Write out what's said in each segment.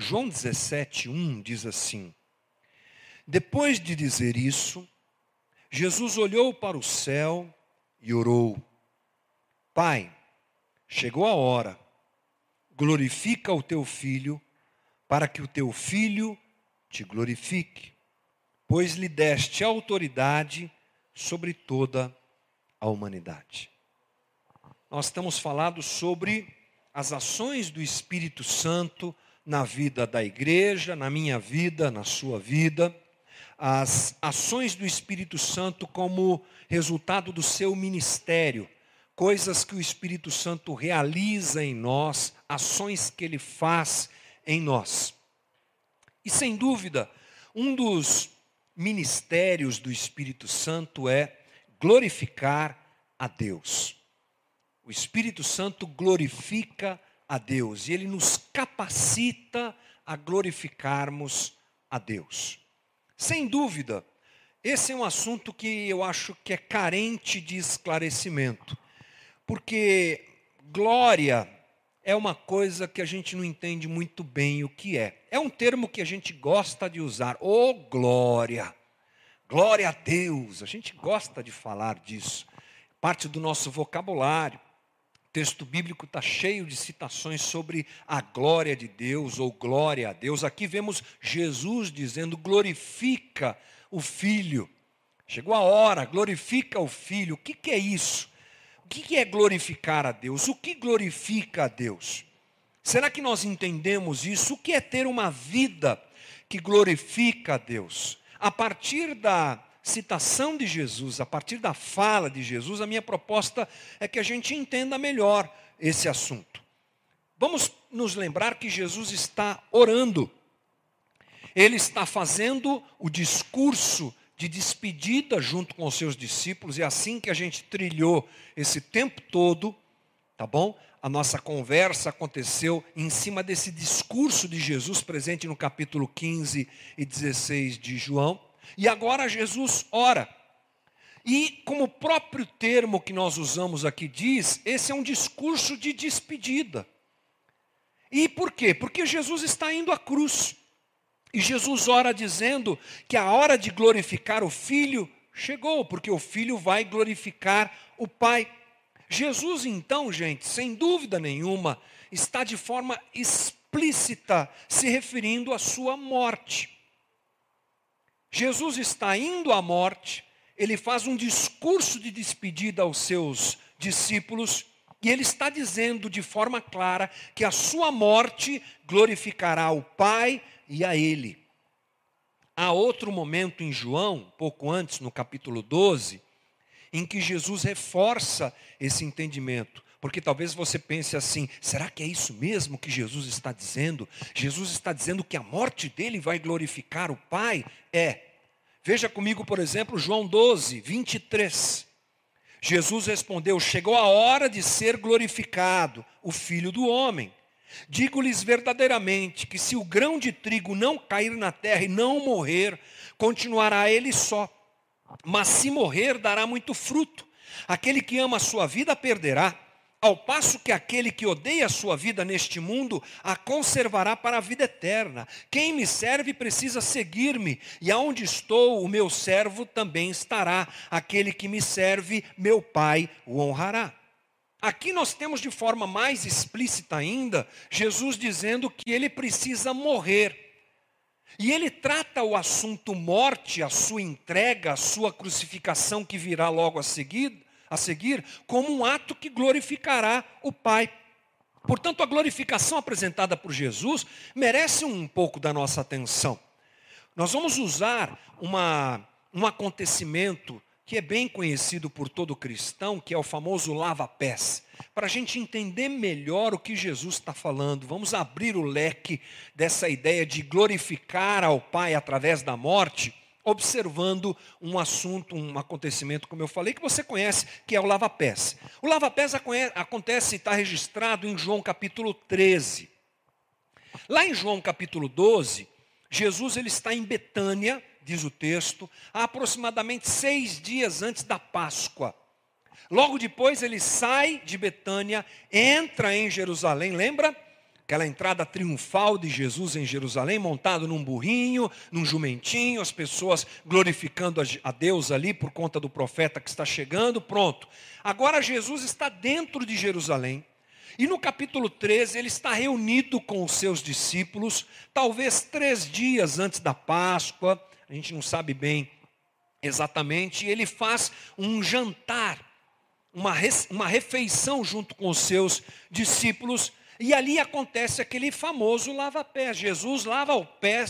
João 17, 1 diz assim: Depois de dizer isso, Jesus olhou para o céu e orou: Pai, chegou a hora, glorifica o teu filho, para que o teu filho te glorifique, pois lhe deste autoridade sobre toda a humanidade. Nós temos falado sobre as ações do Espírito Santo na vida da igreja, na minha vida, na sua vida, as ações do Espírito Santo como resultado do seu ministério, coisas que o Espírito Santo realiza em nós, ações que ele faz em nós. E sem dúvida, um dos ministérios do Espírito Santo é glorificar a Deus. O Espírito Santo glorifica a Deus e ele nos capacita a glorificarmos a Deus. Sem dúvida, esse é um assunto que eu acho que é carente de esclarecimento, porque glória é uma coisa que a gente não entende muito bem o que é. É um termo que a gente gosta de usar, ô oh, glória, glória a Deus, a gente gosta de falar disso, parte do nosso vocabulário. O texto bíblico está cheio de citações sobre a glória de Deus ou glória a Deus. Aqui vemos Jesus dizendo: glorifica o Filho. Chegou a hora, glorifica o Filho. O que, que é isso? O que, que é glorificar a Deus? O que glorifica a Deus? Será que nós entendemos isso? O que é ter uma vida que glorifica a Deus? A partir da citação de Jesus, a partir da fala de Jesus, a minha proposta é que a gente entenda melhor esse assunto. Vamos nos lembrar que Jesus está orando. Ele está fazendo o discurso de despedida junto com os seus discípulos, e é assim que a gente trilhou esse tempo todo, tá bom? A nossa conversa aconteceu em cima desse discurso de Jesus presente no capítulo 15 e 16 de João. E agora Jesus ora. E como o próprio termo que nós usamos aqui diz, esse é um discurso de despedida. E por quê? Porque Jesus está indo à cruz. E Jesus ora dizendo que a hora de glorificar o Filho chegou, porque o Filho vai glorificar o Pai. Jesus, então, gente, sem dúvida nenhuma, está de forma explícita se referindo à sua morte. Jesus está indo à morte, ele faz um discurso de despedida aos seus discípulos, e ele está dizendo de forma clara que a sua morte glorificará o Pai e a ele. Há outro momento em João, pouco antes, no capítulo 12, em que Jesus reforça esse entendimento. Porque talvez você pense assim: será que é isso mesmo que Jesus está dizendo? Jesus está dizendo que a morte dele vai glorificar o Pai? É. Veja comigo, por exemplo, João 12, 23. Jesus respondeu: Chegou a hora de ser glorificado o Filho do Homem. Digo-lhes verdadeiramente que se o grão de trigo não cair na terra e não morrer, continuará ele só. Mas se morrer, dará muito fruto. Aquele que ama a sua vida perderá, ao passo que aquele que odeia a sua vida neste mundo a conservará para a vida eterna. Quem me serve precisa seguir-me, e aonde estou, o meu servo também estará. Aquele que me serve, meu Pai o honrará. Aqui nós temos de forma mais explícita ainda, Jesus dizendo que ele precisa morrer. E ele trata o assunto morte, a sua entrega, a sua crucificação que virá logo a seguir, a seguir como um ato que glorificará o Pai. Portanto, a glorificação apresentada por Jesus merece um pouco da nossa atenção. Nós vamos usar uma, um acontecimento que é bem conhecido por todo cristão, que é o famoso lava-pés. Para a gente entender melhor o que Jesus está falando, vamos abrir o leque dessa ideia de glorificar ao Pai através da morte observando um assunto, um acontecimento, como eu falei, que você conhece, que é o lava-pés. O lava-pés acontece e está registrado em João capítulo 13. Lá em João capítulo 12, Jesus ele está em Betânia, diz o texto, há aproximadamente seis dias antes da Páscoa. Logo depois ele sai de Betânia, entra em Jerusalém, lembra? Aquela entrada triunfal de Jesus em Jerusalém, montado num burrinho, num jumentinho, as pessoas glorificando a Deus ali por conta do profeta que está chegando, pronto. Agora Jesus está dentro de Jerusalém. E no capítulo 13, ele está reunido com os seus discípulos, talvez três dias antes da Páscoa, a gente não sabe bem exatamente, e ele faz um jantar, uma, uma refeição junto com os seus discípulos, e ali acontece aquele famoso lava-pés. Jesus lava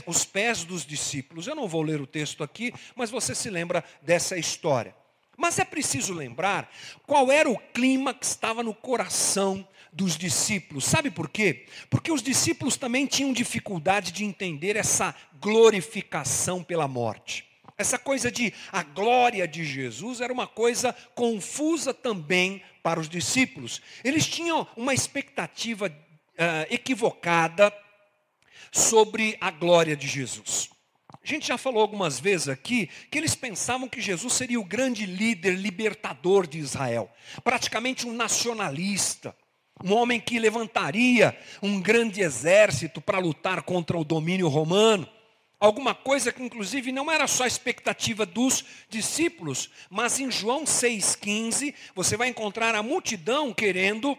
os pés dos discípulos. Eu não vou ler o texto aqui, mas você se lembra dessa história. Mas é preciso lembrar qual era o clima que estava no coração dos discípulos. Sabe por quê? Porque os discípulos também tinham dificuldade de entender essa glorificação pela morte. Essa coisa de a glória de Jesus era uma coisa confusa também para os discípulos. Eles tinham uma expectativa uh, equivocada sobre a glória de Jesus. A gente já falou algumas vezes aqui que eles pensavam que Jesus seria o grande líder libertador de Israel, praticamente um nacionalista, um homem que levantaria um grande exército para lutar contra o domínio romano alguma coisa que inclusive não era só a expectativa dos discípulos, mas em João 6,15 você vai encontrar a multidão querendo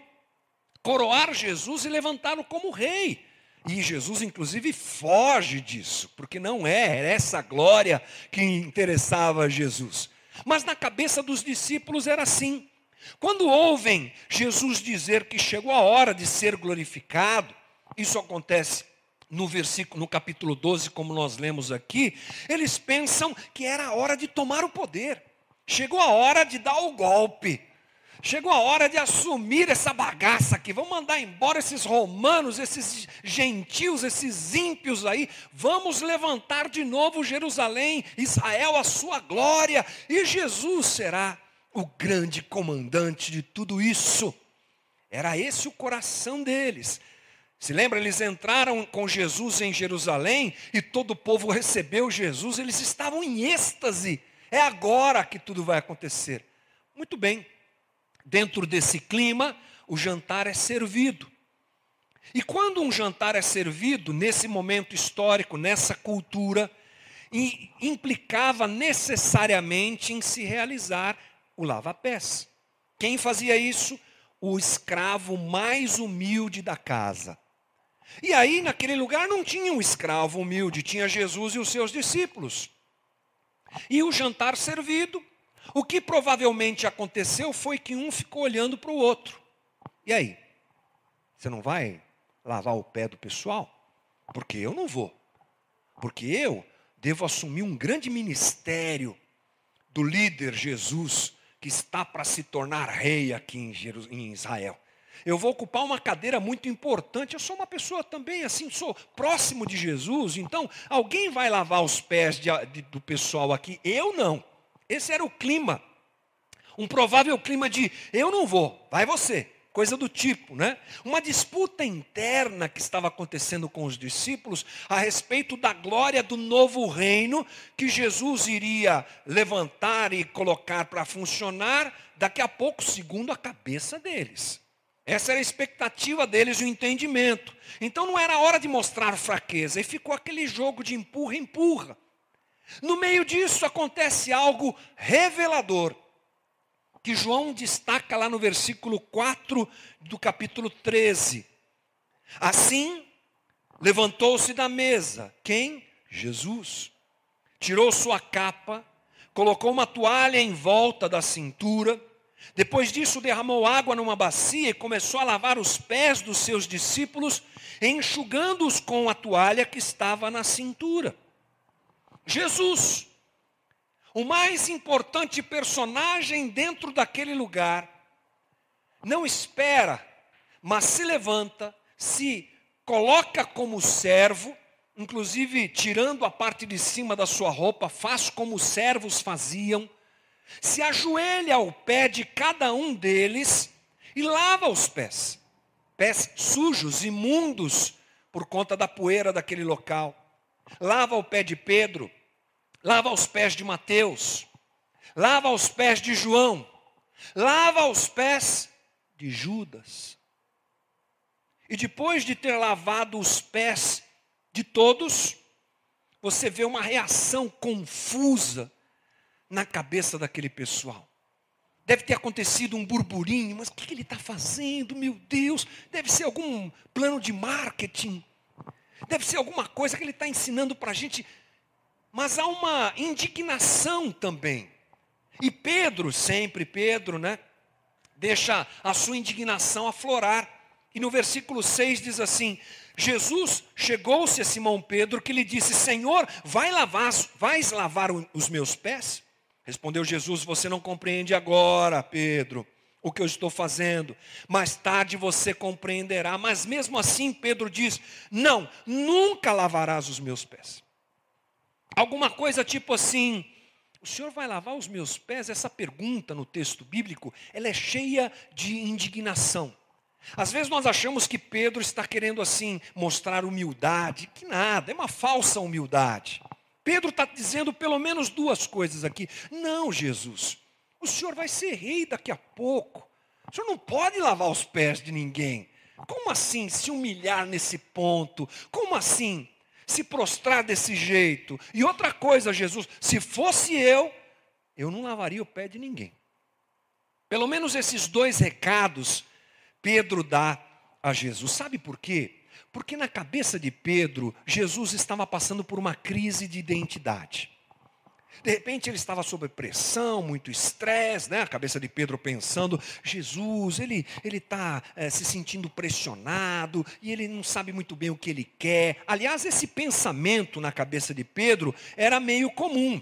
coroar Jesus e levantá-lo como rei. E Jesus, inclusive, foge disso, porque não é, essa glória que interessava a Jesus. Mas na cabeça dos discípulos era assim. Quando ouvem Jesus dizer que chegou a hora de ser glorificado, isso acontece no versículo, no capítulo 12, como nós lemos aqui, eles pensam que era a hora de tomar o poder. Chegou a hora de dar o golpe. Chegou a hora de assumir essa bagaça aqui. Vamos mandar embora esses romanos, esses gentios, esses ímpios aí. Vamos levantar de novo Jerusalém, Israel, a sua glória. E Jesus será o grande comandante de tudo isso. Era esse o coração deles. Se lembra, eles entraram com Jesus em Jerusalém e todo o povo recebeu Jesus, eles estavam em êxtase. É agora que tudo vai acontecer. Muito bem, dentro desse clima, o jantar é servido. E quando um jantar é servido, nesse momento histórico, nessa cultura, implicava necessariamente em se realizar o lava-pés. Quem fazia isso? O escravo mais humilde da casa. E aí, naquele lugar, não tinha um escravo humilde, tinha Jesus e os seus discípulos. E o jantar servido, o que provavelmente aconteceu foi que um ficou olhando para o outro. E aí? Você não vai lavar o pé do pessoal? Porque eu não vou. Porque eu devo assumir um grande ministério do líder Jesus, que está para se tornar rei aqui em Israel. Eu vou ocupar uma cadeira muito importante. Eu sou uma pessoa também assim, sou próximo de Jesus. Então, alguém vai lavar os pés de, de, do pessoal aqui? Eu não. Esse era o clima. Um provável clima de eu não vou, vai você. Coisa do tipo, né? Uma disputa interna que estava acontecendo com os discípulos a respeito da glória do novo reino que Jesus iria levantar e colocar para funcionar daqui a pouco, segundo a cabeça deles. Essa era a expectativa deles, o entendimento. Então não era hora de mostrar fraqueza, e ficou aquele jogo de empurra-empurra. No meio disso acontece algo revelador, que João destaca lá no versículo 4 do capítulo 13. Assim, levantou-se da mesa, quem? Jesus. Tirou sua capa, colocou uma toalha em volta da cintura, depois disso, derramou água numa bacia e começou a lavar os pés dos seus discípulos, enxugando-os com a toalha que estava na cintura. Jesus, o mais importante personagem dentro daquele lugar, não espera, mas se levanta, se coloca como servo, inclusive tirando a parte de cima da sua roupa, faz como os servos faziam se ajoelha ao pé de cada um deles e lava os pés. Pés sujos, imundos, por conta da poeira daquele local. Lava o pé de Pedro, lava os pés de Mateus, lava os pés de João, lava os pés de Judas. E depois de ter lavado os pés de todos, você vê uma reação confusa na cabeça daquele pessoal. Deve ter acontecido um burburinho, mas o que ele está fazendo? Meu Deus, deve ser algum plano de marketing, deve ser alguma coisa que ele está ensinando para a gente. Mas há uma indignação também. E Pedro, sempre Pedro, né? Deixa a sua indignação aflorar. E no versículo 6 diz assim: Jesus chegou-se a Simão Pedro que lhe disse: Senhor, vai lavar, vais lavar os meus pés? Respondeu Jesus: Você não compreende agora, Pedro, o que eu estou fazendo. Mais tarde você compreenderá. Mas mesmo assim, Pedro diz: Não, nunca lavarás os meus pés. Alguma coisa tipo assim: O senhor vai lavar os meus pés? Essa pergunta no texto bíblico, ela é cheia de indignação. Às vezes nós achamos que Pedro está querendo assim mostrar humildade, que nada, é uma falsa humildade. Pedro está dizendo pelo menos duas coisas aqui. Não, Jesus, o senhor vai ser rei daqui a pouco. O senhor não pode lavar os pés de ninguém. Como assim se humilhar nesse ponto? Como assim se prostrar desse jeito? E outra coisa, Jesus, se fosse eu, eu não lavaria o pé de ninguém. Pelo menos esses dois recados Pedro dá a Jesus. Sabe por quê? Porque na cabeça de Pedro, Jesus estava passando por uma crise de identidade. De repente ele estava sob pressão, muito estresse, né? A cabeça de Pedro pensando, Jesus, ele está é, se sentindo pressionado e ele não sabe muito bem o que ele quer. Aliás, esse pensamento na cabeça de Pedro era meio comum.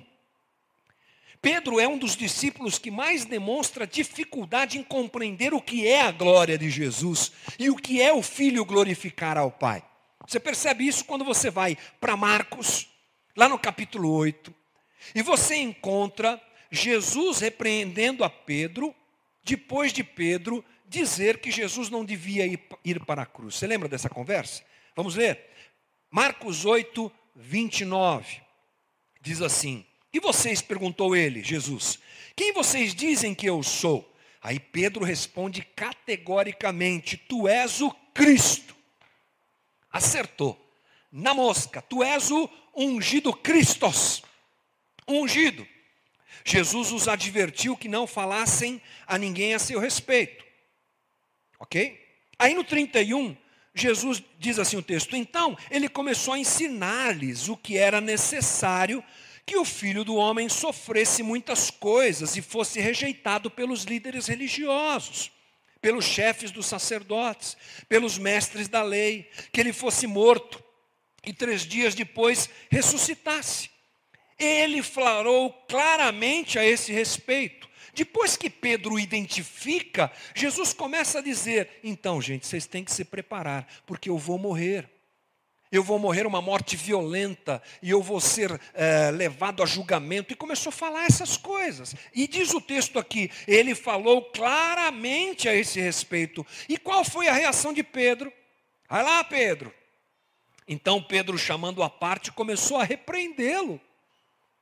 Pedro é um dos discípulos que mais demonstra dificuldade em compreender o que é a glória de Jesus e o que é o Filho glorificar ao Pai. Você percebe isso quando você vai para Marcos, lá no capítulo 8, e você encontra Jesus repreendendo a Pedro, depois de Pedro dizer que Jesus não devia ir para a cruz. Você lembra dessa conversa? Vamos ler. Marcos 8, 29. Diz assim: e vocês, perguntou ele, Jesus, quem vocês dizem que eu sou? Aí Pedro responde categoricamente: Tu és o Cristo. Acertou. Na mosca, tu és o ungido Cristos. Ungido. Jesus os advertiu que não falassem a ninguém a seu respeito. Ok? Aí no 31, Jesus diz assim o texto: Então ele começou a ensinar-lhes o que era necessário que o filho do homem sofresse muitas coisas e fosse rejeitado pelos líderes religiosos, pelos chefes dos sacerdotes, pelos mestres da lei, que ele fosse morto e três dias depois ressuscitasse. Ele falou claramente a esse respeito. Depois que Pedro identifica, Jesus começa a dizer: então, gente, vocês têm que se preparar, porque eu vou morrer eu vou morrer uma morte violenta e eu vou ser é, levado a julgamento. E começou a falar essas coisas. E diz o texto aqui, ele falou claramente a esse respeito. E qual foi a reação de Pedro? Vai lá, Pedro. Então Pedro, chamando a parte, começou a repreendê-lo.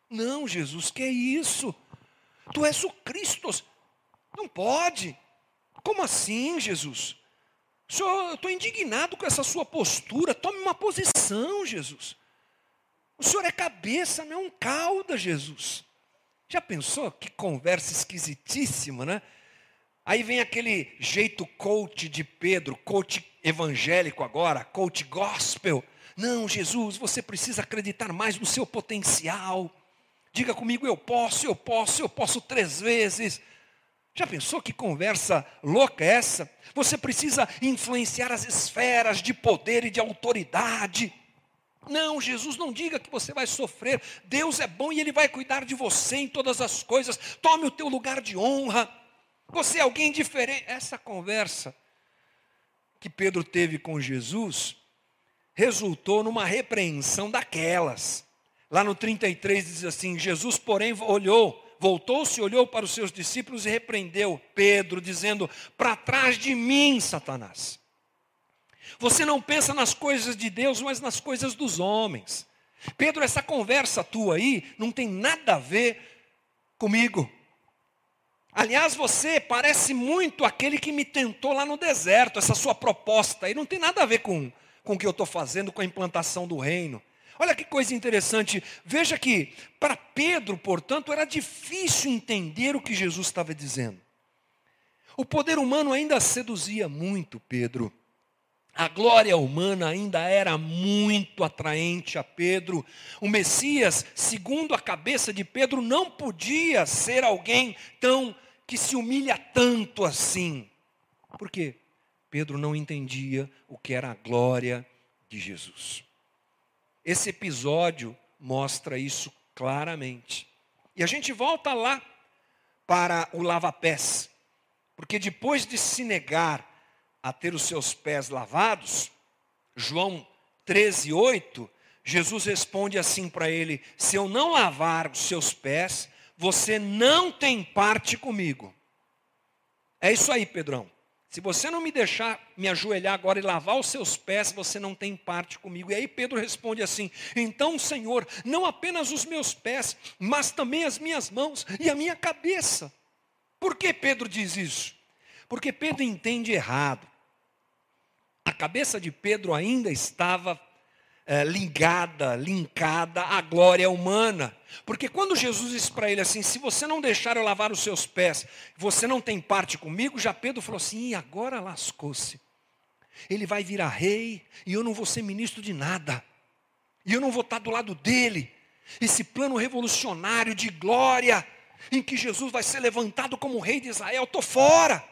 Não, Jesus, que é isso? Tu és o Cristo. Não pode. Como assim, Jesus? Senhor, eu estou indignado com essa sua postura. Tome uma posição, Jesus. O Senhor é cabeça, não é um cauda, Jesus. Já pensou? Que conversa esquisitíssima, né? Aí vem aquele jeito coach de Pedro, coach evangélico agora, coach gospel. Não, Jesus, você precisa acreditar mais no seu potencial. Diga comigo, eu posso, eu posso, eu posso três vezes. Já pensou que conversa louca é essa? Você precisa influenciar as esferas de poder e de autoridade. Não, Jesus não diga que você vai sofrer. Deus é bom e Ele vai cuidar de você em todas as coisas. Tome o teu lugar de honra. Você é alguém diferente. Essa conversa que Pedro teve com Jesus resultou numa repreensão daquelas. Lá no 33 diz assim: Jesus, porém, olhou voltou-se, olhou para os seus discípulos e repreendeu Pedro, dizendo: Para trás de mim, Satanás. Você não pensa nas coisas de Deus, mas nas coisas dos homens. Pedro, essa conversa tua aí não tem nada a ver comigo. Aliás, você parece muito aquele que me tentou lá no deserto, essa sua proposta. E não tem nada a ver com, com o que eu estou fazendo, com a implantação do reino. Olha que coisa interessante. Veja que, para Pedro, portanto, era difícil entender o que Jesus estava dizendo. O poder humano ainda seduzia muito Pedro. A glória humana ainda era muito atraente a Pedro. O Messias, segundo a cabeça de Pedro, não podia ser alguém tão que se humilha tanto assim. Por quê? Pedro não entendia o que era a glória de Jesus. Esse episódio mostra isso claramente. E a gente volta lá para o lava-pés, porque depois de se negar a ter os seus pés lavados, João 13, 8, Jesus responde assim para ele: Se eu não lavar os seus pés, você não tem parte comigo. É isso aí, Pedrão. Se você não me deixar me ajoelhar agora e lavar os seus pés, você não tem parte comigo. E aí Pedro responde assim: Então, Senhor, não apenas os meus pés, mas também as minhas mãos e a minha cabeça. Por que Pedro diz isso? Porque Pedro entende errado a cabeça de Pedro ainda estava é, ligada, linkada à glória humana. Porque quando Jesus disse para ele assim: se você não deixar eu lavar os seus pés, você não tem parte comigo, já Pedro falou assim: e agora lascou-se. Ele vai virar rei e eu não vou ser ministro de nada. E eu não vou estar do lado dele. Esse plano revolucionário de glória, em que Jesus vai ser levantado como rei de Israel, estou fora.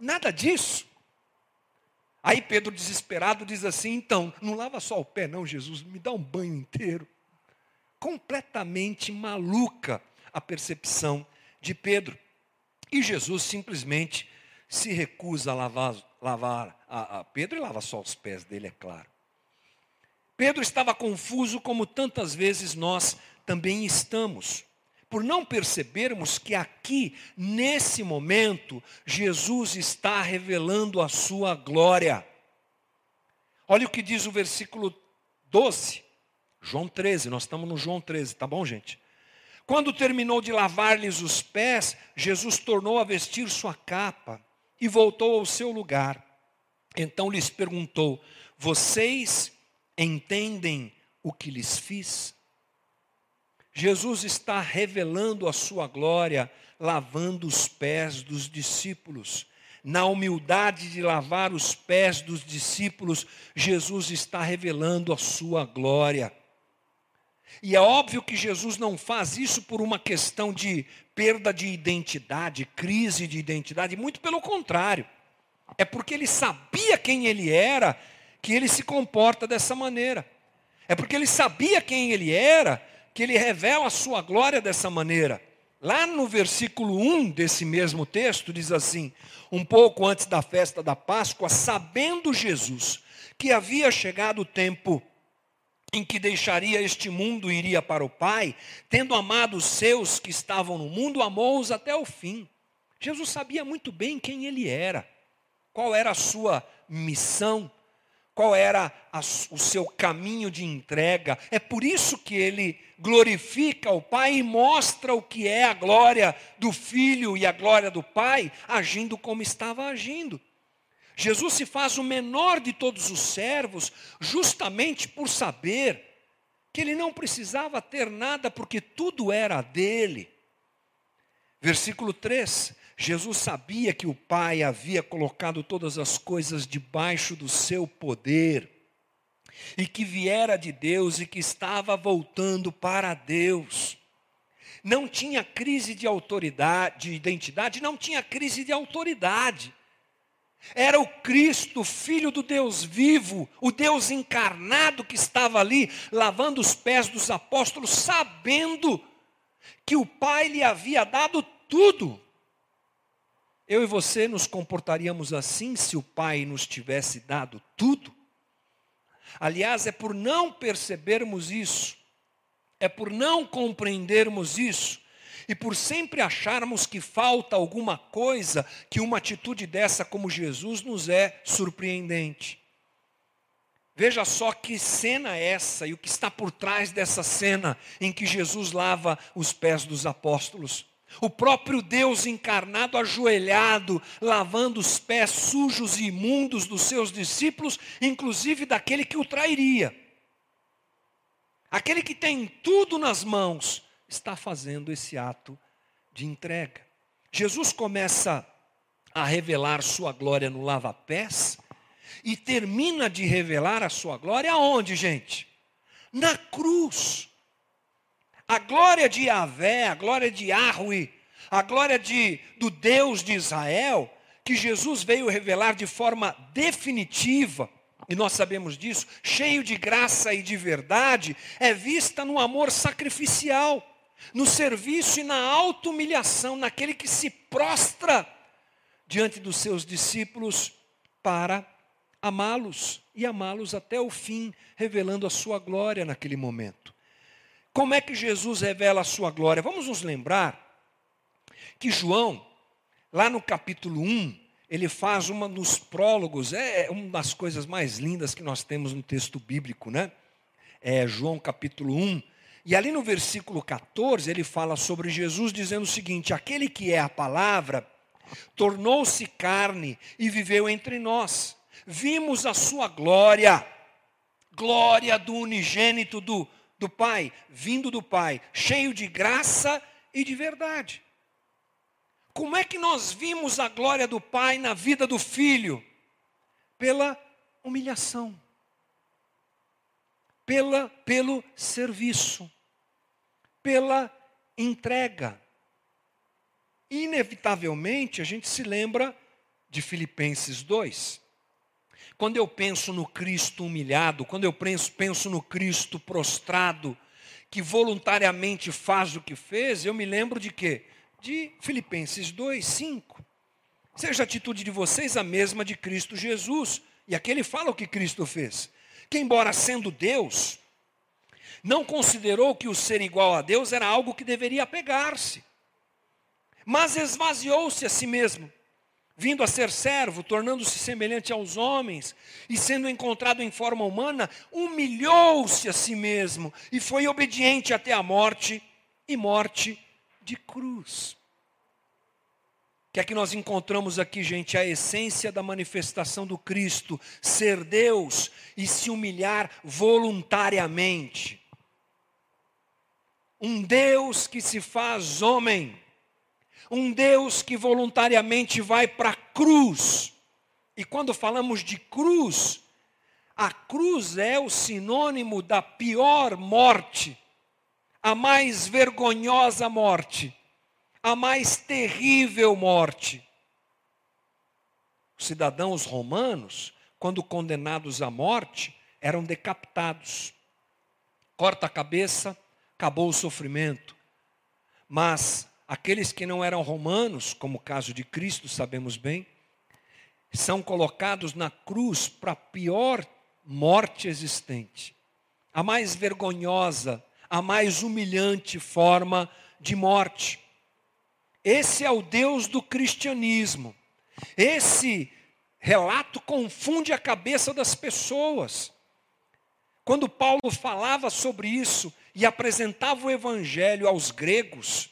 Nada disso. Aí Pedro, desesperado, diz assim: então, não lava só o pé, não, Jesus, me dá um banho inteiro. Completamente maluca a percepção de Pedro. E Jesus simplesmente se recusa a lavar, lavar a, a Pedro e lava só os pés dele, é claro. Pedro estava confuso, como tantas vezes nós também estamos, por não percebermos que aqui, nesse momento, Jesus está revelando a sua glória. Olha o que diz o versículo 12, João 13, nós estamos no João 13, tá bom, gente? Quando terminou de lavar-lhes os pés, Jesus tornou a vestir sua capa e voltou ao seu lugar. Então lhes perguntou: Vocês entendem o que lhes fiz? Jesus está revelando a sua glória, lavando os pés dos discípulos. Na humildade de lavar os pés dos discípulos, Jesus está revelando a sua glória. E é óbvio que Jesus não faz isso por uma questão de perda de identidade, crise de identidade, muito pelo contrário. É porque ele sabia quem ele era que ele se comporta dessa maneira. É porque ele sabia quem ele era que ele revela a sua glória dessa maneira. Lá no versículo 1 desse mesmo texto, diz assim: Um pouco antes da festa da Páscoa, sabendo Jesus que havia chegado o tempo em que deixaria este mundo e iria para o Pai, tendo amado os seus que estavam no mundo, amou-os até o fim. Jesus sabia muito bem quem ele era, qual era a sua missão, qual era a, o seu caminho de entrega. É por isso que ele glorifica o Pai e mostra o que é a glória do Filho e a glória do Pai, agindo como estava agindo. Jesus se faz o menor de todos os servos, justamente por saber que ele não precisava ter nada, porque tudo era dele. Versículo 3: Jesus sabia que o Pai havia colocado todas as coisas debaixo do seu poder, e que viera de Deus e que estava voltando para Deus. Não tinha crise de autoridade, de identidade, não tinha crise de autoridade. Era o Cristo, filho do Deus vivo, o Deus encarnado que estava ali, lavando os pés dos apóstolos, sabendo que o Pai lhe havia dado tudo. Eu e você nos comportaríamos assim se o Pai nos tivesse dado tudo? Aliás, é por não percebermos isso, é por não compreendermos isso, e por sempre acharmos que falta alguma coisa, que uma atitude dessa como Jesus nos é surpreendente. Veja só que cena é essa e o que está por trás dessa cena em que Jesus lava os pés dos apóstolos. O próprio Deus encarnado, ajoelhado, lavando os pés sujos e imundos dos seus discípulos, inclusive daquele que o trairia. Aquele que tem tudo nas mãos, está fazendo esse ato de entrega. Jesus começa a revelar sua glória no lava-pés e termina de revelar a sua glória aonde, gente? Na cruz. A glória de Yahvé, a glória de Yahweh, a glória de, do Deus de Israel, que Jesus veio revelar de forma definitiva, e nós sabemos disso, cheio de graça e de verdade, é vista no amor sacrificial, no serviço e na auto-humilhação, naquele que se prostra diante dos seus discípulos para amá-los e amá-los até o fim, revelando a sua glória naquele momento. Como é que Jesus revela a sua glória? Vamos nos lembrar que João, lá no capítulo 1, ele faz uma dos prólogos, é, é uma das coisas mais lindas que nós temos no texto bíblico, né? É João capítulo 1. E ali no versículo 14, ele fala sobre Jesus, dizendo o seguinte: Aquele que é a palavra tornou-se carne e viveu entre nós. Vimos a sua glória, glória do unigênito do do Pai, vindo do Pai, cheio de graça e de verdade. Como é que nós vimos a glória do Pai na vida do filho? Pela humilhação, pela, pelo serviço, pela entrega. Inevitavelmente a gente se lembra de Filipenses 2. Quando eu penso no Cristo humilhado, quando eu penso, no Cristo prostrado, que voluntariamente faz o que fez, eu me lembro de quê? De Filipenses 2, 5. Seja a atitude de vocês a mesma de Cristo Jesus. E aqui ele fala o que Cristo fez. Que, embora sendo Deus, não considerou que o ser igual a Deus era algo que deveria pegar-se, mas esvaziou-se a si mesmo vindo a ser servo, tornando-se semelhante aos homens, e sendo encontrado em forma humana, humilhou-se a si mesmo e foi obediente até a morte e morte de cruz. Que é que nós encontramos aqui, gente? A essência da manifestação do Cristo, ser Deus e se humilhar voluntariamente. Um Deus que se faz homem um Deus que voluntariamente vai para a cruz. E quando falamos de cruz, a cruz é o sinônimo da pior morte, a mais vergonhosa morte, a mais terrível morte. Os cidadãos romanos, quando condenados à morte, eram decapitados. Corta a cabeça, acabou o sofrimento. Mas Aqueles que não eram romanos, como o caso de Cristo, sabemos bem, são colocados na cruz para a pior morte existente, a mais vergonhosa, a mais humilhante forma de morte. Esse é o Deus do cristianismo. Esse relato confunde a cabeça das pessoas. Quando Paulo falava sobre isso e apresentava o evangelho aos gregos,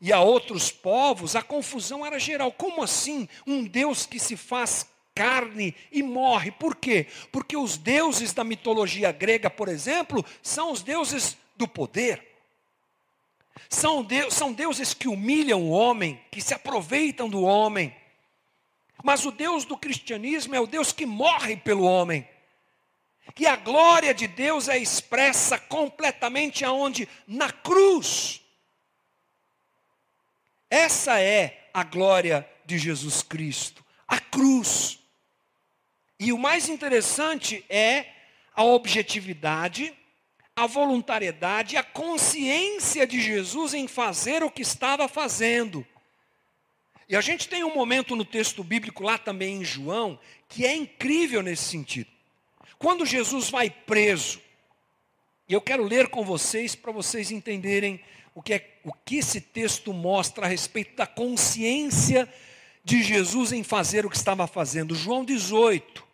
e a outros povos, a confusão era geral. Como assim um Deus que se faz carne e morre? Por quê? Porque os deuses da mitologia grega, por exemplo, são os deuses do poder. São, de, são deuses que humilham o homem, que se aproveitam do homem. Mas o Deus do cristianismo é o Deus que morre pelo homem. Que a glória de Deus é expressa completamente aonde? Na cruz. Essa é a glória de Jesus Cristo, a cruz. E o mais interessante é a objetividade, a voluntariedade, a consciência de Jesus em fazer o que estava fazendo. E a gente tem um momento no texto bíblico, lá também em João, que é incrível nesse sentido. Quando Jesus vai preso, e eu quero ler com vocês para vocês entenderem o que, é, o que esse texto mostra a respeito da consciência de Jesus em fazer o que estava fazendo. João 18,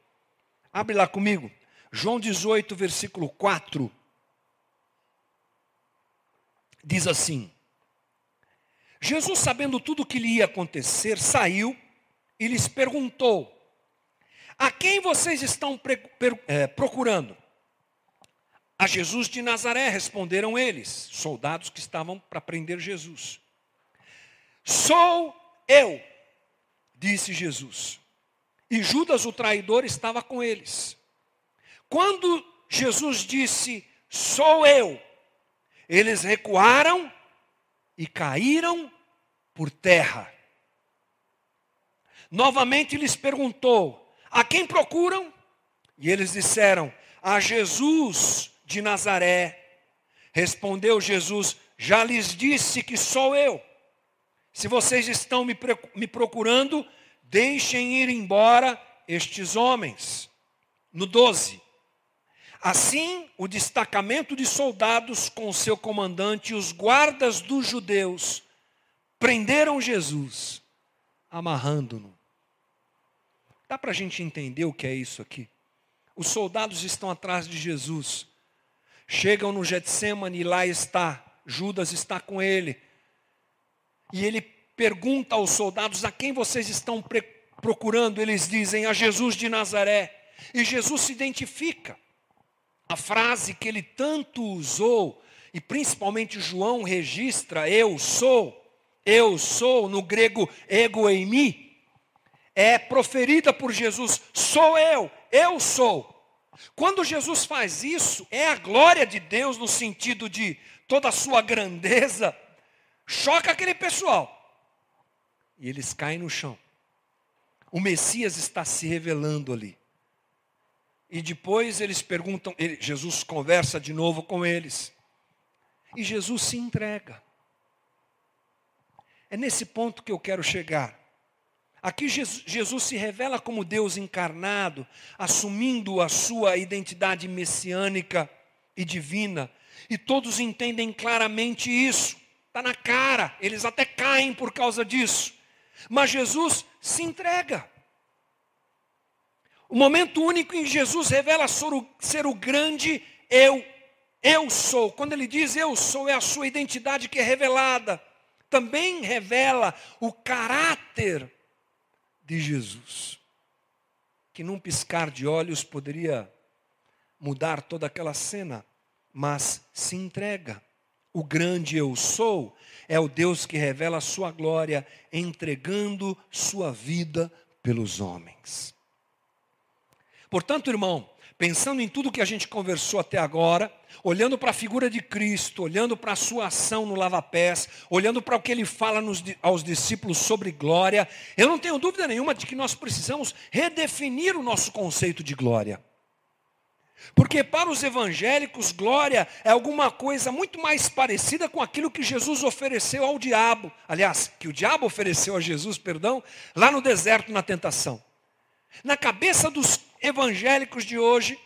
abre lá comigo. João 18, versículo 4. Diz assim: Jesus, sabendo tudo o que lhe ia acontecer, saiu e lhes perguntou: A quem vocês estão é, procurando? A Jesus de Nazaré, responderam eles, soldados que estavam para prender Jesus. Sou eu, disse Jesus. E Judas, o traidor, estava com eles. Quando Jesus disse, Sou eu, eles recuaram e caíram por terra. Novamente lhes perguntou: A quem procuram? E eles disseram: A Jesus de Nazaré. Respondeu Jesus: Já lhes disse que sou eu. Se vocês estão me, procurando, deixem ir embora estes homens. No 12. Assim, o destacamento de soldados com seu comandante e os guardas dos judeus prenderam Jesus, amarrando-no. Dá para a gente entender o que é isso aqui? Os soldados estão atrás de Jesus. Chegam no Getsemane e lá está, Judas está com ele. E ele pergunta aos soldados: a quem vocês estão procurando? Eles dizem: a Jesus de Nazaré. E Jesus se identifica. A frase que ele tanto usou, e principalmente João registra: eu sou, eu sou, no grego ego eimi, é proferida por Jesus: sou eu, eu sou. Quando Jesus faz isso, é a glória de Deus no sentido de toda a sua grandeza, choca aquele pessoal. E eles caem no chão. O Messias está se revelando ali. E depois eles perguntam, ele, Jesus conversa de novo com eles. E Jesus se entrega. É nesse ponto que eu quero chegar. Aqui Jesus, se revela como Deus encarnado, assumindo a sua identidade messiânica e divina. E todos entendem claramente isso. Está na cara, eles até caem por causa disso. Mas Jesus se entrega. O momento único em Jesus revela ser o grande eu. Eu sou. Quando ele diz eu sou, é a sua identidade que é revelada. Também revela o caráter de Jesus, que num piscar de olhos poderia mudar toda aquela cena, mas se entrega. O grande eu sou é o Deus que revela a sua glória, entregando sua vida pelos homens. Portanto, irmão, pensando em tudo que a gente conversou até agora, olhando para a figura de Cristo, olhando para a sua ação no lava-pés, olhando para o que ele fala nos, aos discípulos sobre glória, eu não tenho dúvida nenhuma de que nós precisamos redefinir o nosso conceito de glória. Porque para os evangélicos, glória é alguma coisa muito mais parecida com aquilo que Jesus ofereceu ao diabo. Aliás, que o diabo ofereceu a Jesus, perdão, lá no deserto na tentação. Na cabeça dos evangélicos de hoje,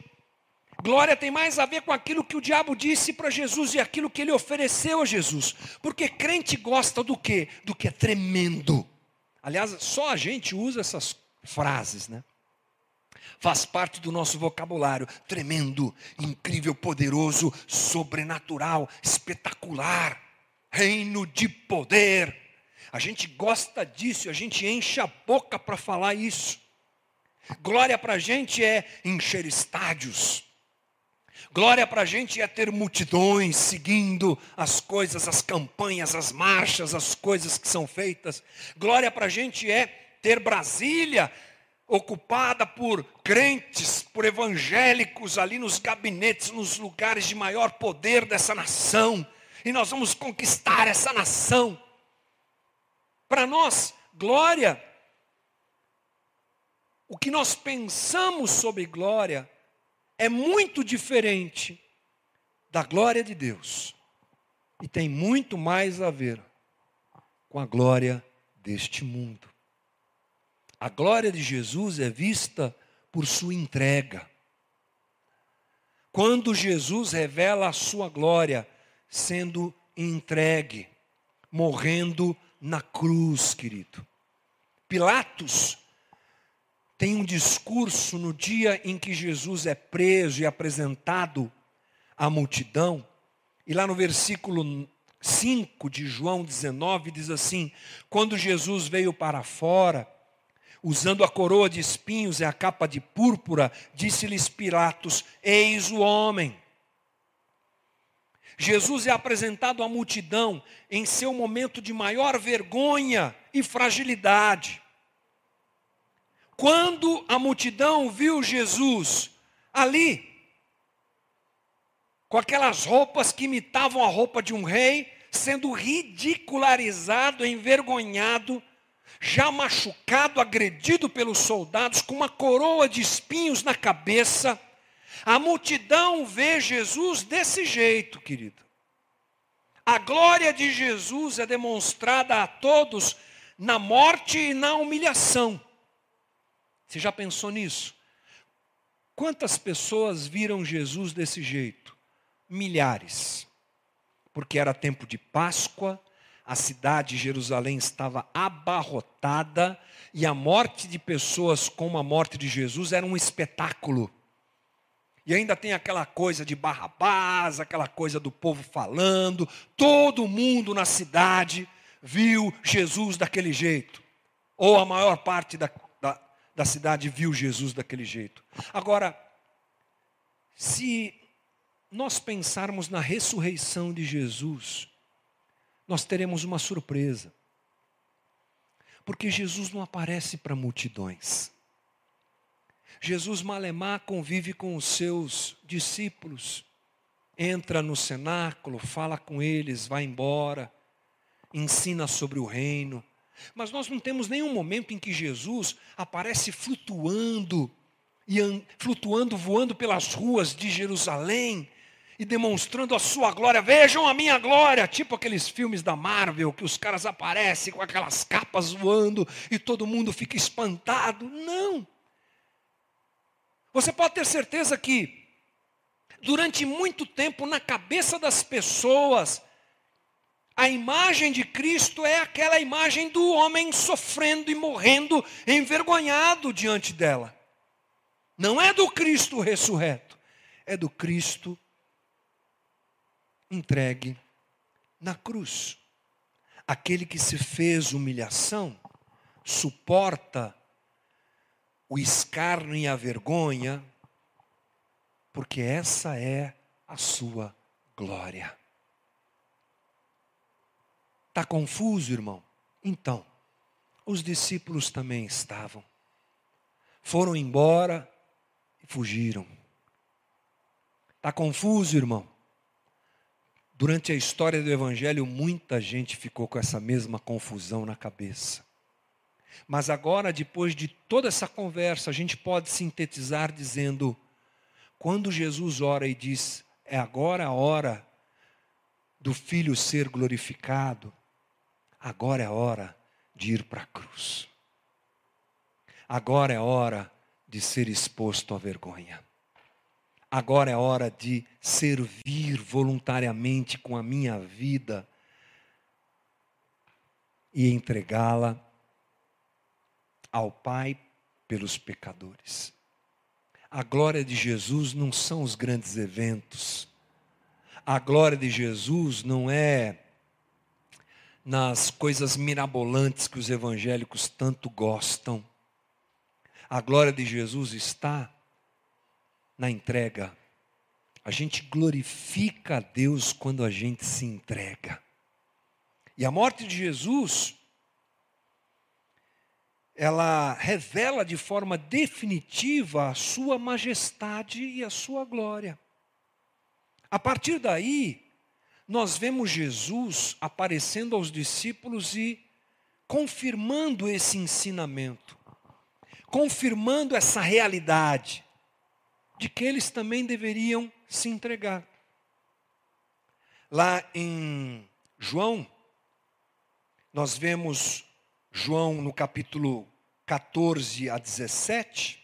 glória tem mais a ver com aquilo que o diabo disse para Jesus e aquilo que ele ofereceu a Jesus. Porque crente gosta do quê? Do que é tremendo. Aliás, só a gente usa essas frases, né? faz parte do nosso vocabulário. Tremendo, incrível, poderoso, sobrenatural, espetacular, reino de poder. A gente gosta disso, a gente enche a boca para falar isso. Glória para a gente é encher estádios. Glória para a gente é ter multidões seguindo as coisas, as campanhas, as marchas, as coisas que são feitas. Glória para a gente é ter Brasília ocupada por crentes, por evangélicos ali nos gabinetes, nos lugares de maior poder dessa nação. E nós vamos conquistar essa nação. Para nós, glória, o que nós pensamos sobre glória é muito diferente da glória de Deus. E tem muito mais a ver com a glória deste mundo. A glória de Jesus é vista por sua entrega. Quando Jesus revela a sua glória sendo entregue, morrendo na cruz, querido. Pilatos tem um discurso no dia em que Jesus é preso e apresentado à multidão, e lá no versículo 5 de João 19 diz assim: Quando Jesus veio para fora, usando a coroa de espinhos e a capa de púrpura, disse-lhes Pilatos: Eis o homem. Jesus é apresentado à multidão em seu momento de maior vergonha e fragilidade. Quando a multidão viu Jesus ali, com aquelas roupas que imitavam a roupa de um rei, sendo ridicularizado, envergonhado, já machucado, agredido pelos soldados, com uma coroa de espinhos na cabeça. A multidão vê Jesus desse jeito, querido. A glória de Jesus é demonstrada a todos na morte e na humilhação. Você já pensou nisso? Quantas pessoas viram Jesus desse jeito? Milhares. Porque era tempo de Páscoa, a cidade de Jerusalém estava abarrotada e a morte de pessoas como a morte de Jesus era um espetáculo. E ainda tem aquela coisa de Barrabás, aquela coisa do povo falando, todo mundo na cidade viu Jesus daquele jeito. Ou a maior parte da, da, da cidade viu Jesus daquele jeito. Agora, se nós pensarmos na ressurreição de Jesus, nós teremos uma surpresa. Porque Jesus não aparece para multidões. Jesus Malemar convive com os seus discípulos, entra no cenáculo, fala com eles, vai embora, ensina sobre o reino. Mas nós não temos nenhum momento em que Jesus aparece flutuando, e flutuando, voando pelas ruas de Jerusalém, e demonstrando a sua glória. Vejam a minha glória, tipo aqueles filmes da Marvel que os caras aparecem com aquelas capas voando e todo mundo fica espantado. Não. Você pode ter certeza que durante muito tempo na cabeça das pessoas a imagem de Cristo é aquela imagem do homem sofrendo e morrendo envergonhado diante dela. Não é do Cristo ressurreto, é do Cristo entregue na cruz. Aquele que se fez humilhação, suporta o escárnio e a vergonha, porque essa é a sua glória. Está confuso, irmão? Então, os discípulos também estavam. Foram embora e fugiram. Está confuso, irmão? Durante a história do Evangelho, muita gente ficou com essa mesma confusão na cabeça. Mas agora, depois de toda essa conversa, a gente pode sintetizar dizendo: quando Jesus ora e diz, é agora a hora do Filho ser glorificado, agora é a hora de ir para a cruz. Agora é hora de ser exposto à vergonha. Agora é hora de servir voluntariamente com a minha vida e entregá-la ao Pai pelos pecadores. A glória de Jesus não são os grandes eventos. A glória de Jesus não é nas coisas mirabolantes que os evangélicos tanto gostam. A glória de Jesus está na entrega. A gente glorifica a Deus quando a gente se entrega. E a morte de Jesus, ela revela de forma definitiva a sua majestade e a sua glória. A partir daí, nós vemos Jesus aparecendo aos discípulos e confirmando esse ensinamento, confirmando essa realidade de que eles também deveriam se entregar. Lá em João, nós vemos João no capítulo 14 a 17,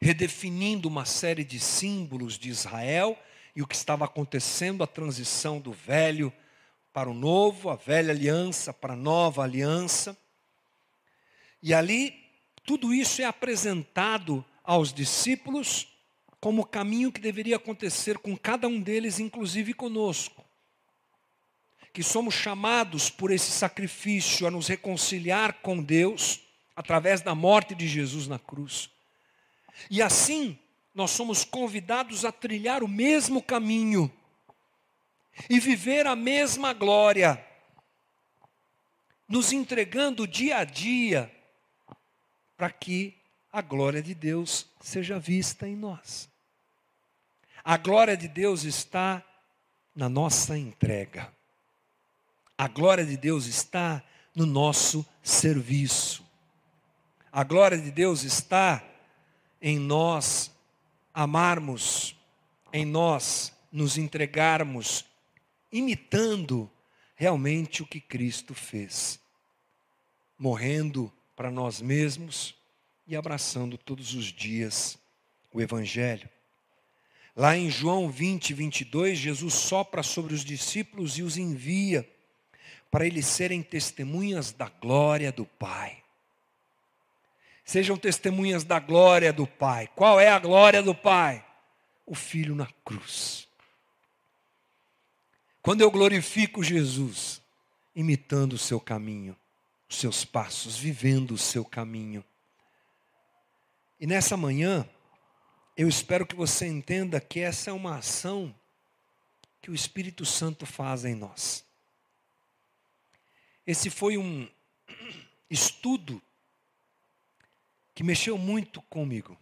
redefinindo uma série de símbolos de Israel e o que estava acontecendo, a transição do velho para o novo, a velha aliança para a nova aliança. E ali, tudo isso é apresentado aos discípulos como o caminho que deveria acontecer com cada um deles, inclusive conosco. que somos chamados por esse sacrifício a nos reconciliar com Deus através da morte de Jesus na cruz. E assim, nós somos convidados a trilhar o mesmo caminho e viver a mesma glória, nos entregando dia a dia para que a glória de Deus seja vista em nós. A glória de Deus está na nossa entrega. A glória de Deus está no nosso serviço. A glória de Deus está em nós amarmos, em nós nos entregarmos, imitando realmente o que Cristo fez, morrendo para nós mesmos e abraçando todos os dias o Evangelho. Lá em João 20, 22, Jesus sopra sobre os discípulos e os envia para eles serem testemunhas da glória do Pai. Sejam testemunhas da glória do Pai. Qual é a glória do Pai? O Filho na cruz. Quando eu glorifico Jesus, imitando o seu caminho, os seus passos, vivendo o seu caminho. E nessa manhã, eu espero que você entenda que essa é uma ação que o Espírito Santo faz em nós. Esse foi um estudo que mexeu muito comigo.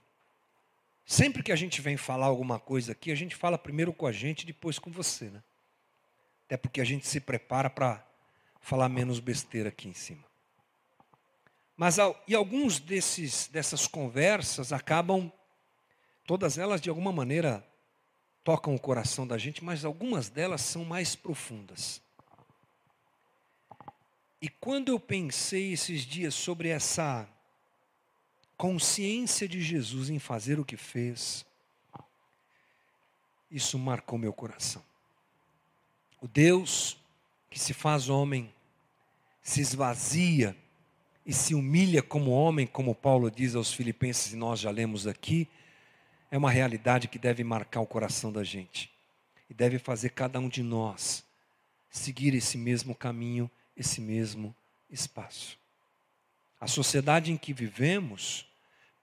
Sempre que a gente vem falar alguma coisa aqui, a gente fala primeiro com a gente, depois com você, né? Até porque a gente se prepara para falar menos besteira aqui em cima. Mas e alguns desses dessas conversas acabam Todas elas, de alguma maneira, tocam o coração da gente, mas algumas delas são mais profundas. E quando eu pensei esses dias sobre essa consciência de Jesus em fazer o que fez, isso marcou meu coração. O Deus que se faz homem, se esvazia e se humilha como homem, como Paulo diz aos Filipenses, e nós já lemos aqui, é uma realidade que deve marcar o coração da gente e deve fazer cada um de nós seguir esse mesmo caminho, esse mesmo espaço. A sociedade em que vivemos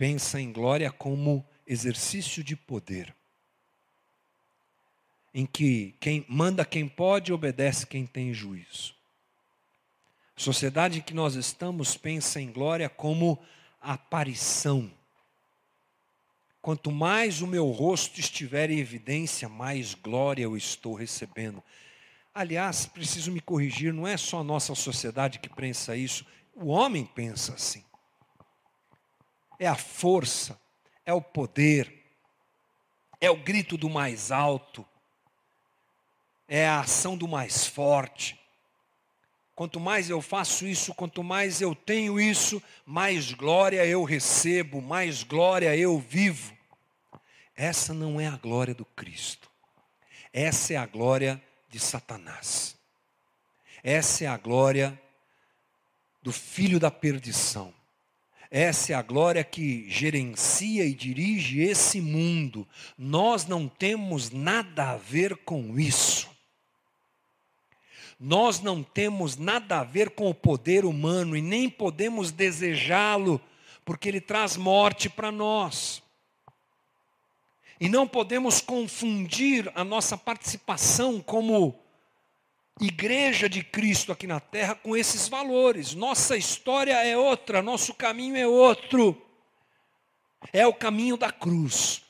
pensa em glória como exercício de poder, em que quem manda quem pode obedece quem tem juízo. A sociedade em que nós estamos pensa em glória como aparição Quanto mais o meu rosto estiver em evidência, mais glória eu estou recebendo. Aliás, preciso me corrigir, não é só a nossa sociedade que pensa isso, o homem pensa assim. É a força, é o poder, é o grito do mais alto, é a ação do mais forte. Quanto mais eu faço isso, quanto mais eu tenho isso, mais glória eu recebo, mais glória eu vivo. Essa não é a glória do Cristo. Essa é a glória de Satanás. Essa é a glória do filho da perdição. Essa é a glória que gerencia e dirige esse mundo. Nós não temos nada a ver com isso. Nós não temos nada a ver com o poder humano e nem podemos desejá-lo, porque ele traz morte para nós. E não podemos confundir a nossa participação como igreja de Cristo aqui na terra com esses valores. Nossa história é outra, nosso caminho é outro. É o caminho da cruz,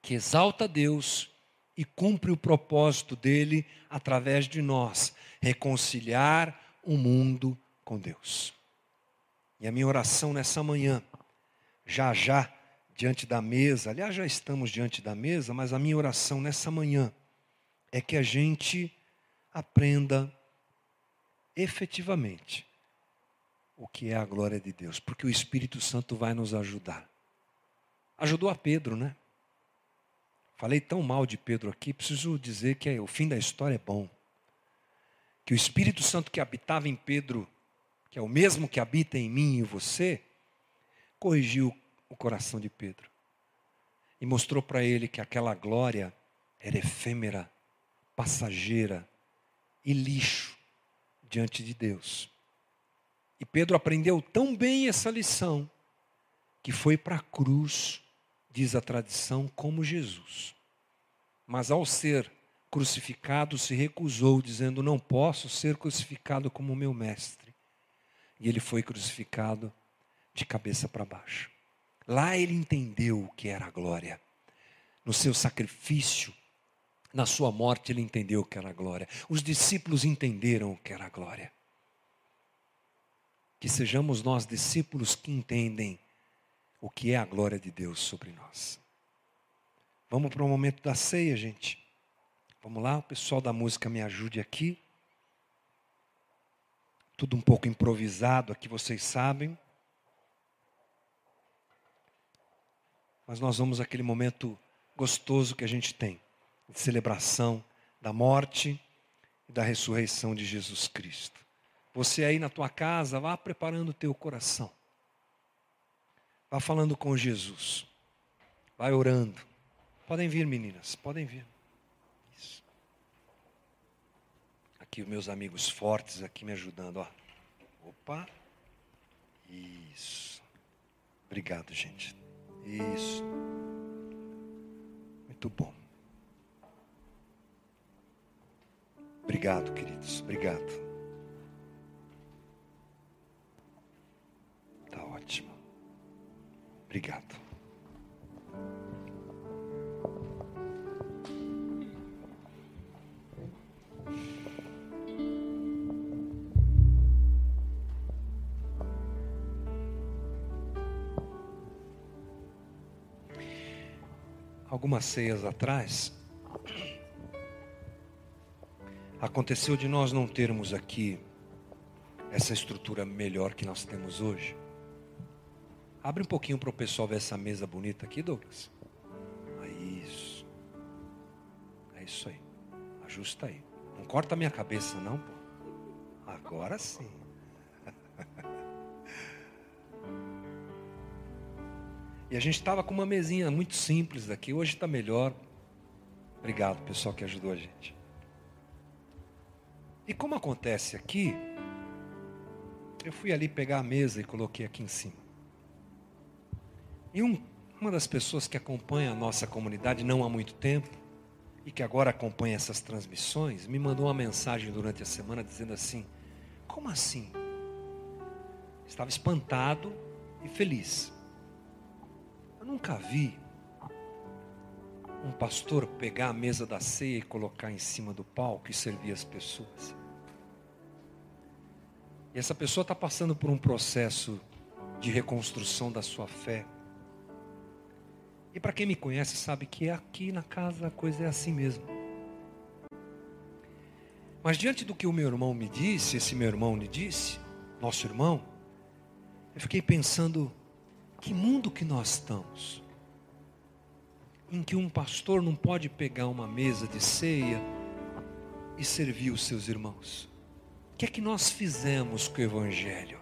que exalta Deus e cumpre o propósito dele através de nós reconciliar o mundo com Deus. E a minha oração nessa manhã, já já, diante da mesa, aliás, já estamos diante da mesa, mas a minha oração nessa manhã é que a gente aprenda efetivamente o que é a glória de Deus, porque o Espírito Santo vai nos ajudar. Ajudou a Pedro, né? Falei tão mal de Pedro aqui, preciso dizer que o fim da história é bom que o Espírito Santo que habitava em Pedro, que é o mesmo que habita em mim e você, corrigiu o coração de Pedro e mostrou para ele que aquela glória era efêmera, passageira e lixo diante de Deus. E Pedro aprendeu tão bem essa lição que foi para a cruz, diz a tradição, como Jesus. Mas ao ser crucificado, se recusou, dizendo: Não posso ser crucificado como meu mestre. E ele foi crucificado de cabeça para baixo. Lá ele entendeu o que era a glória. No seu sacrifício, na sua morte, ele entendeu o que era glória. Os discípulos entenderam o que era glória. Que sejamos nós discípulos que entendem o que é a glória de Deus sobre nós. Vamos para o momento da ceia, gente. Vamos lá, o pessoal da música me ajude aqui. Tudo um pouco improvisado aqui, vocês sabem. Mas nós vamos aquele momento gostoso que a gente tem de celebração da morte e da ressurreição de Jesus Cristo. Você aí na tua casa, vá preparando o teu coração. Vá falando com Jesus. Vai orando. Podem vir, meninas, podem vir. Isso. Aqui os meus amigos fortes aqui me ajudando, ó. Opa. Isso. Obrigado, gente. Isso. Muito bom. Obrigado, queridos. Obrigado. Tá ótimo. Obrigado. Algumas ceias atrás, Aconteceu de nós não termos aqui essa estrutura melhor que nós temos hoje. Abre um pouquinho para o pessoal ver essa mesa bonita aqui, Douglas. É isso. É isso aí. Ajusta aí. Não corta a minha cabeça, não, pô. Agora sim. E a gente estava com uma mesinha muito simples aqui. Hoje está melhor. Obrigado, pessoal que ajudou a gente. E como acontece aqui, eu fui ali pegar a mesa e coloquei aqui em cima. E um, uma das pessoas que acompanha a nossa comunidade não há muito tempo, e que agora acompanha essas transmissões, me mandou uma mensagem durante a semana dizendo assim: Como assim? Estava espantado e feliz. Eu nunca vi um pastor pegar a mesa da ceia e colocar em cima do palco e servir as pessoas. E essa pessoa está passando por um processo de reconstrução da sua fé. E para quem me conhece sabe que aqui na casa a coisa é assim mesmo. Mas diante do que o meu irmão me disse, esse meu irmão me disse, nosso irmão, eu fiquei pensando que mundo que nós estamos em que um pastor não pode pegar uma mesa de ceia e servir os seus irmãos? O que é que nós fizemos com o Evangelho?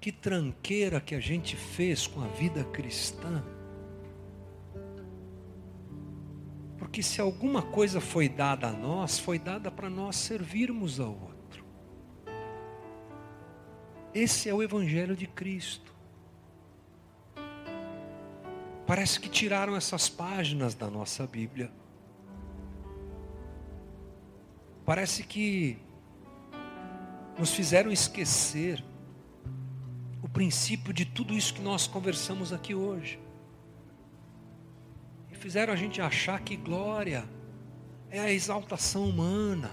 Que tranqueira que a gente fez com a vida cristã? Porque se alguma coisa foi dada a nós, foi dada para nós servirmos ao outro. Esse é o Evangelho de Cristo. Parece que tiraram essas páginas da nossa Bíblia. Parece que nos fizeram esquecer o princípio de tudo isso que nós conversamos aqui hoje. E fizeram a gente achar que glória é a exaltação humana.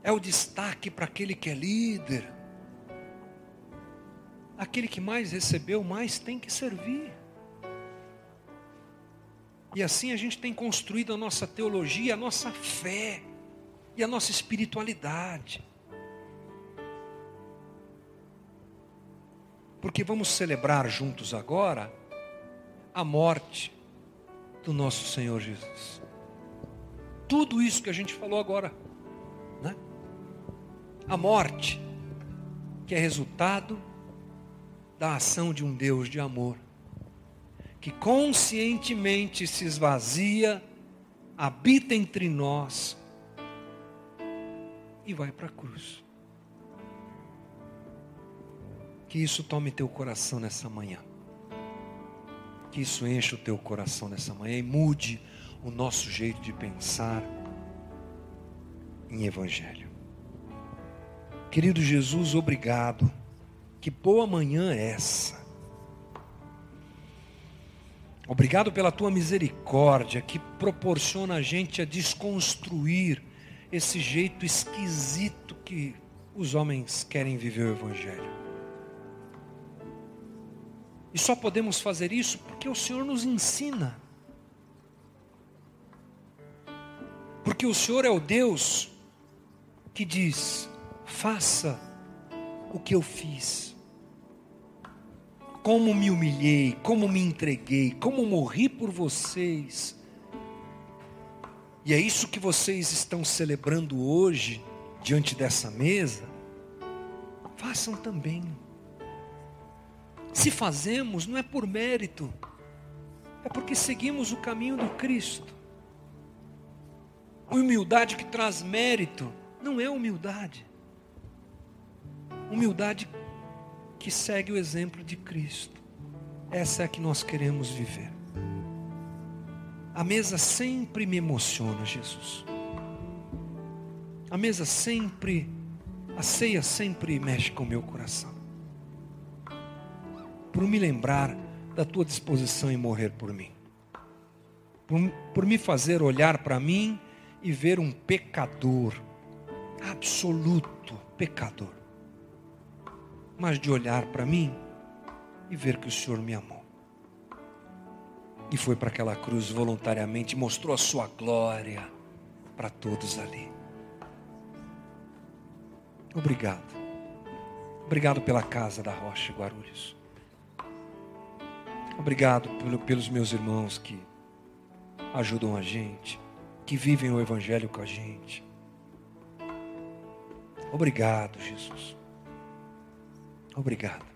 É o destaque para aquele que é líder aquele que mais recebeu, mais tem que servir. E assim a gente tem construído a nossa teologia, a nossa fé e a nossa espiritualidade. Porque vamos celebrar juntos agora a morte do nosso Senhor Jesus. Tudo isso que a gente falou agora, né? A morte, que é resultado da ação de um Deus de amor, que conscientemente se esvazia habita entre nós e vai para a cruz. Que isso tome teu coração nessa manhã. Que isso encha o teu coração nessa manhã e mude o nosso jeito de pensar em Evangelho. Querido Jesus, obrigado. Que boa manhã é essa. Obrigado pela tua misericórdia que proporciona a gente a desconstruir esse jeito esquisito que os homens querem viver o Evangelho. E só podemos fazer isso porque o Senhor nos ensina. Porque o Senhor é o Deus que diz: faça o que eu fiz. Como me humilhei, como me entreguei, como morri por vocês. E é isso que vocês estão celebrando hoje, diante dessa mesa. Façam também. Se fazemos, não é por mérito, é porque seguimos o caminho do Cristo. Humildade que traz mérito não é humildade. Humildade que segue o exemplo de Cristo. Essa é a que nós queremos viver. A mesa sempre me emociona, Jesus. A mesa sempre, a ceia sempre mexe com o meu coração. Por me lembrar da tua disposição em morrer por mim. Por, por me fazer olhar para mim e ver um pecador absoluto pecador, mas de olhar para mim e ver que o Senhor me amou. E foi para aquela cruz voluntariamente, mostrou a sua glória para todos ali. Obrigado. Obrigado pela casa da Rocha Guarulhos. Obrigado pelo, pelos meus irmãos que ajudam a gente, que vivem o Evangelho com a gente. Obrigado, Jesus. Obrigado.